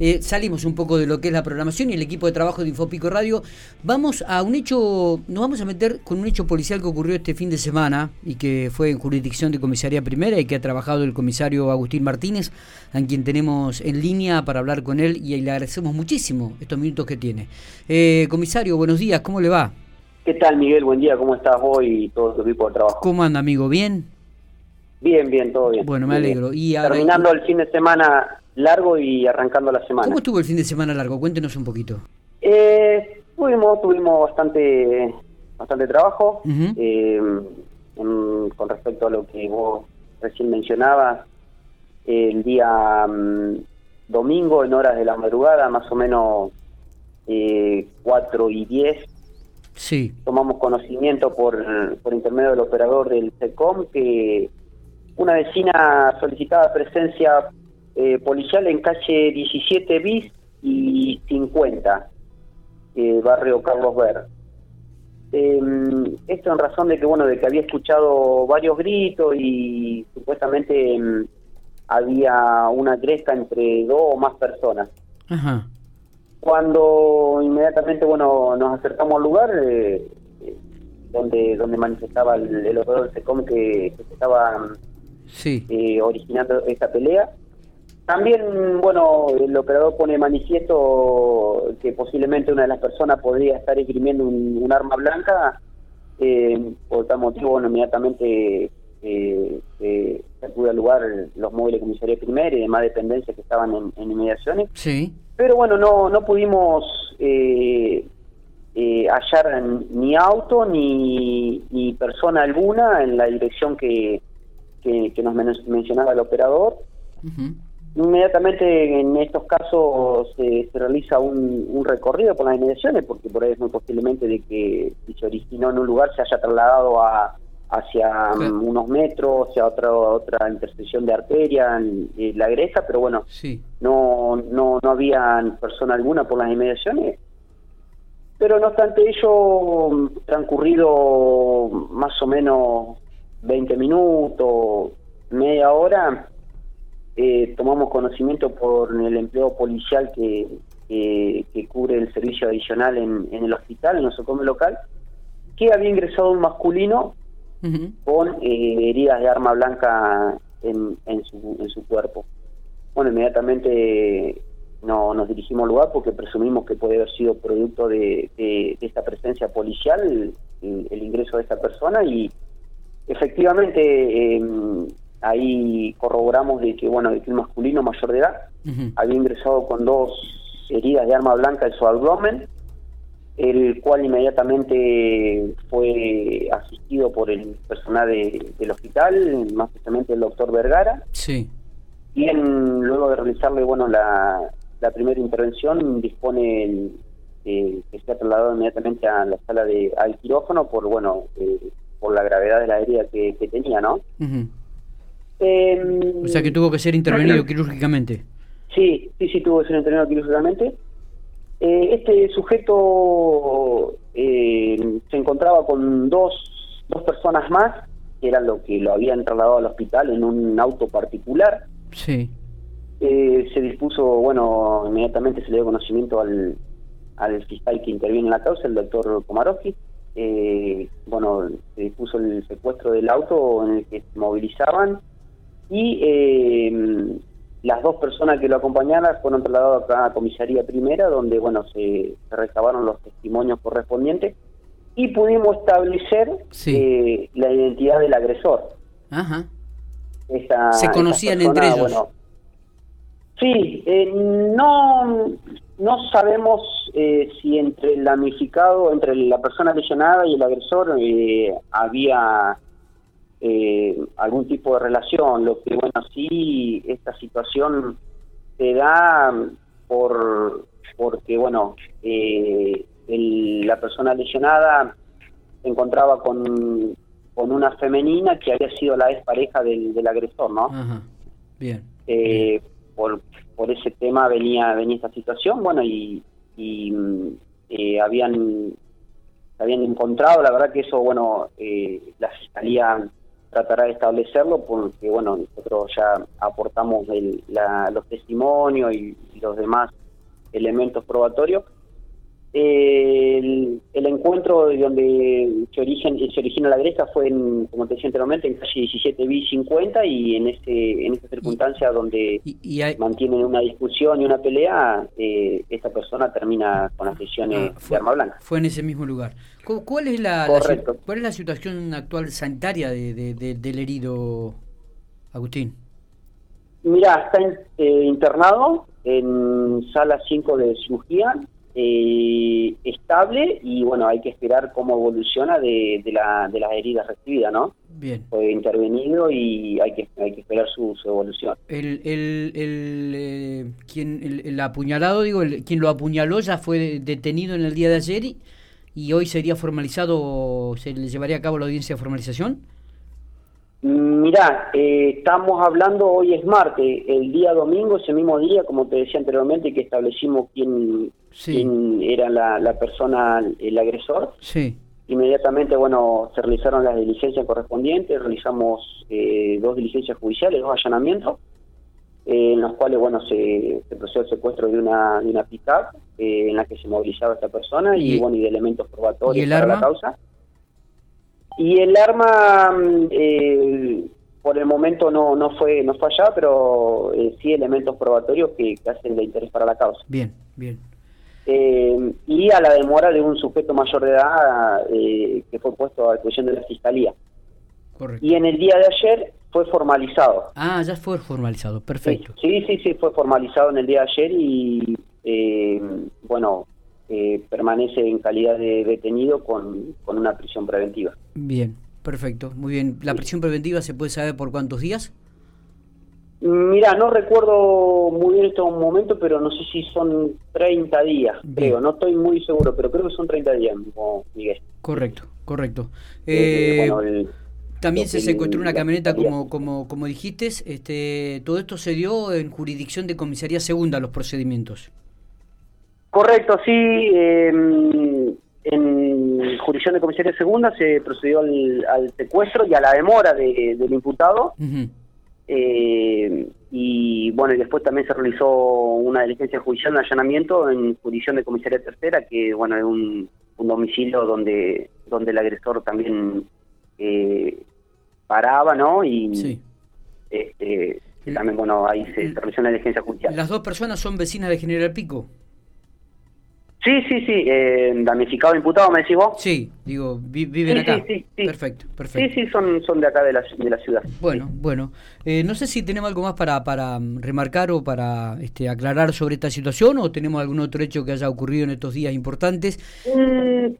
Eh, salimos un poco de lo que es la programación y el equipo de trabajo de Infopico Radio. Vamos a un hecho, nos vamos a meter con un hecho policial que ocurrió este fin de semana y que fue en jurisdicción de comisaría primera y que ha trabajado el comisario Agustín Martínez, a quien tenemos en línea para hablar con él y le agradecemos muchísimo estos minutos que tiene. Eh, comisario, buenos días, ¿cómo le va? ¿Qué tal, Miguel? Buen día, ¿cómo estás hoy y todo tu equipo de trabajo? ¿Cómo anda, amigo? ¿Bien? Bien, bien, todo bien. Bueno, me alegro. Y Terminando el fin de semana largo y arrancando la semana. ¿Cómo estuvo el fin de semana largo? Cuéntenos un poquito. Eh, tuvimos, tuvimos bastante, bastante trabajo. Eh, con respecto a lo que vos recién mencionabas, el día mm, domingo en horas de la madrugada, más o menos eh, 4 y 10, sí. tomamos conocimiento por, por intermedio del operador del SECOM que una vecina solicitaba presencia eh, policial en calle 17 bis y 50, eh, barrio Carlos Ver. Em, esto en razón de que bueno de que había escuchado varios gritos y supuestamente em, había una cresta entre dos o más personas. Cuando inmediatamente bueno nos acercamos al lugar eh, donde donde manifestaba el, el operador del SECOM que, que se estaba sí. originando esta pelea también, bueno, el operador pone manifiesto que posiblemente una de las personas podría estar esgrimiendo un, arma blanca. Eh, por tal motivo, bueno, inmediatamente eh, eh, acude al lugar los móviles de comisaría primera y demás dependencias que estaban en, en inmediaciones. Sí. Pero bueno, no, no pudimos hallar ni auto ni, ni persona alguna en la dirección que, que, nos mencionaba el operador. Inmediatamente en estos casos se realiza un, recorrido por las inmediaciones, porque por ahí es muy posiblemente de que si se originó en un lugar se haya trasladado a, hacia unos metros, hacia otra otra intersección de arteria en, la Greja, pero bueno, no, no, no había persona alguna por las inmediaciones. Pero no obstante ello, transcurrido más o menos 20 minutos, media hora, eh, tomamos conocimiento por el empleo policial que, que, cubre el servicio adicional en, el hospital, en el socome local, que había ingresado un masculino con eh, heridas de arma blanca en, en, su, en su cuerpo. Bueno, inmediatamente no, nos dirigimos al lugar porque presumimos que puede haber sido producto de, esta presencia policial el, el, ingreso de esta persona y efectivamente eh, ahí corroboramos de que bueno de que el masculino mayor de edad había ingresado con dos heridas de arma blanca en su abdomen el cual inmediatamente fue asistido por el personal del hospital más precisamente el doctor Vergara. Sí. Y luego de realizarle bueno la, la primera intervención dispone el, eh, que se ha trasladado inmediatamente a la sala de al quirófano por bueno eh, por la gravedad de la herida que, tenía no eh, o sea que tuvo que ser intervenido quirúrgicamente. Sí, sí, sí, tuvo que ser intervenido quirúrgicamente. Eh, este sujeto eh, se encontraba con dos, dos personas más, que eran lo que lo habían trasladado al hospital en un auto particular. Sí. Eh, se dispuso, bueno, inmediatamente se le dio conocimiento al, al fiscal que interviene en la causa, el doctor Komarowski. Eh, bueno, se dispuso el secuestro del auto en el que se movilizaban y eh, las dos personas que lo acompañaban fueron trasladadas a la comisaría primera, donde bueno se, recabaron los testimonios correspondientes y pudimos establecer eh, la identidad del agresor. Ajá. ¿Se conocían entre ellos? sí, eh, no, no sabemos si entre el damnificado, entre la persona lesionada y el agresor había eh, algún tipo de relación. Lo que, bueno, sí, esta situación se da por porque, bueno, eh, la persona lesionada se encontraba con, con una femenina que había sido la ex pareja del, del agresor, ¿no? Bien. Eh, por, por ese tema venía venía esta situación, bueno, y, y eh, habían habían encontrado, la verdad que eso, bueno, la fiscalía tratará de establecerlo porque, bueno, nosotros ya aportamos los testimonios y, los demás elementos probatorios. El, encuentro donde se, origen, se origina la agresa fue, en, como te decía anteriormente, en calle 17 b 50 y en ese en esa circunstancia donde mantienen una discusión y una pelea, eh, esta persona termina con las lesiones ah, de arma blanca. Fue en ese mismo lugar. ¿Cuál es la, cuál es la situación actual sanitaria de, del herido, Agustín? Mira, está eh, internado en sala 5 de cirugía, eh, estable y bueno, hay que esperar cómo evoluciona de, la, de las heridas recibidas, ¿no? Bien. Fue intervenido y hay que, hay que esperar su, evolución. El, el, el, eh, quien, el, apuñalado, digo, el, quien lo apuñaló ya fue detenido en el día de ayer y y hoy sería formalizado, se le llevaría a cabo la audiencia de formalización? Mirá, eh, estamos hablando, hoy es martes, el día domingo, ese mismo día, como te decía anteriormente, que establecimos quién, era la, persona, el agresor. Sí. Inmediatamente, bueno, se realizaron las diligencias correspondientes, realizamos eh, dos diligencias judiciales, dos allanamientos, eh, en los cuales, bueno, se, se procedió el secuestro de una, de una pick-up eh, en la que se movilizaba esta persona y, bueno, y de elementos probatorios para la causa. Y el arma, mm, eh, por el momento no, no fue no fue allá, pero sí elementos probatorios que, hacen de interés para la causa. Bien, bien. Y a la demora de un sujeto mayor de edad que fue puesto a disposición de la Fiscalía. Correcto. Y en el día de ayer fue formalizado. Ah, ya fue formalizado, perfecto. Sí, sí, sí, fue formalizado en el día de ayer y, eh, bueno, eh, permanece en calidad de detenido con, con una prisión preventiva. Bien, perfecto, muy bien. ¿La prisión preventiva se puede saber por cuántos días? Mira, no recuerdo muy bien este momento, pero no sé si son 30 días, creo. No estoy muy seguro, pero creo que son 30 días, Miguel. Correcto, correcto. Eh, bueno, el, también se secuestró una camioneta, como, como, como dijiste. Este, todo esto se dio en jurisdicción de comisaría segunda, los procedimientos. Correcto, sí. Em, en jurisdicción de comisaría segunda se procedió al, secuestro y a la demora del imputado. Eh, y bueno, y después también se realizó una diligencia judicial, un allanamiento en jurisdicción de comisaría tercera, que bueno, es un, un domicilio donde, donde el agresor también eh, paraba, ¿no? Y este, también, bueno, ahí se realizó una diligencia judicial. ¿Las dos personas son vecinas de General Pico? Sí, sí, sí, eh, damnificado imputado, ¿me decís vos? Sí, digo, viven acá. Sí, sí, perfecto, perfecto. Sí, sí, son, son de acá de la, de la ciudad. Bueno, bueno. Eh, no sé si tenemos algo más para, para remarcar o para este, aclarar sobre esta situación o tenemos algún otro hecho que haya ocurrido en estos días importantes. Mm,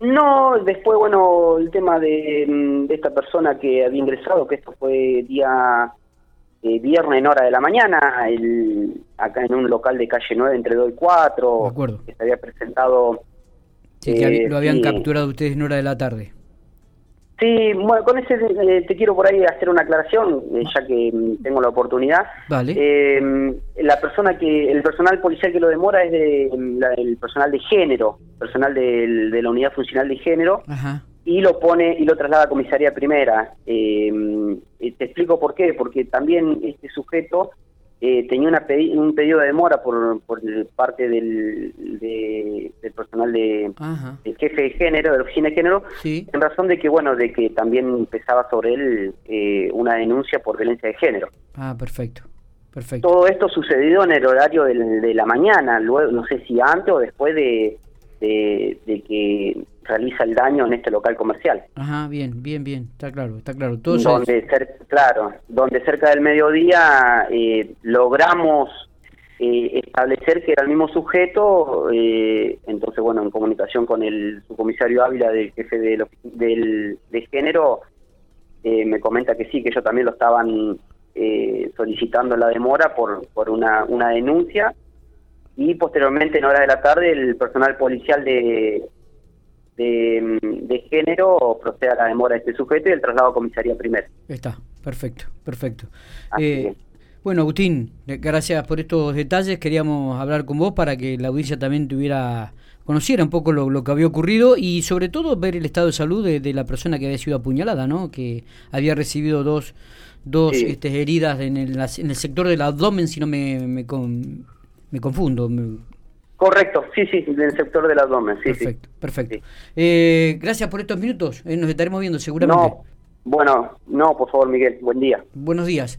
no, después, bueno, el tema de, esta persona que había ingresado, que esto fue día eh, viernes en hora de la mañana, el, acá en un local de calle 9 entre 2 y 4, que se había presentado... Sí, que lo habían capturado ustedes en hora de la tarde. Sí, bueno, con ese eh, te quiero por ahí hacer una aclaración, eh, ya que mm, tengo la oportunidad. Vale. Eh, la persona que, el personal policial que lo demora es de, mm, el personal de género, personal de, de la unidad funcional de género, y lo pone y lo traslada a comisaría primera. Mm, te explico por qué, porque también este sujeto eh, tenía una un pedido de demora por, por parte del, del personal de del jefe de género, de la oficina de género, en razón de que, bueno, de que también pesaba sobre él eh, una denuncia por violencia de género. Ah, perfecto. Perfecto. Todo esto sucedió en el horario de la mañana, luego no sé si antes o después de, de que realiza el daño en este local comercial. Ajá, bien, bien, bien, está claro, está claro. Todo donde claro, donde cerca del mediodía eh, logramos eh, establecer que era el mismo sujeto, eh, entonces bueno, en comunicación con el subcomisario Ávila del jefe de, del, de género, me comenta que sí, que ellos también lo estaban solicitando la demora por, por una, una denuncia y posteriormente en hora de la tarde el personal policial de, de, género procede a la demora de este sujeto y el traslado a comisaría primero. Está, perfecto, perfecto. Eh, Bueno, Agustín, gracias por estos detalles. Queríamos hablar con vos para que la audiencia también tuviera conociera un poco lo, que había ocurrido y sobre todo ver el estado de salud de, la persona que había sido apuñalada, ¿no? Que había recibido dos, dos este, heridas en el, en el sector del abdomen, si no me, me, me confundo. Correcto, sí, sí, en el sector del abdomen, sí. Perfecto, perfecto. Eh, gracias por estos minutos, eh, nos estaremos viendo seguramente. No, bueno, no, por favor, Miguel, buen día. Buenos días.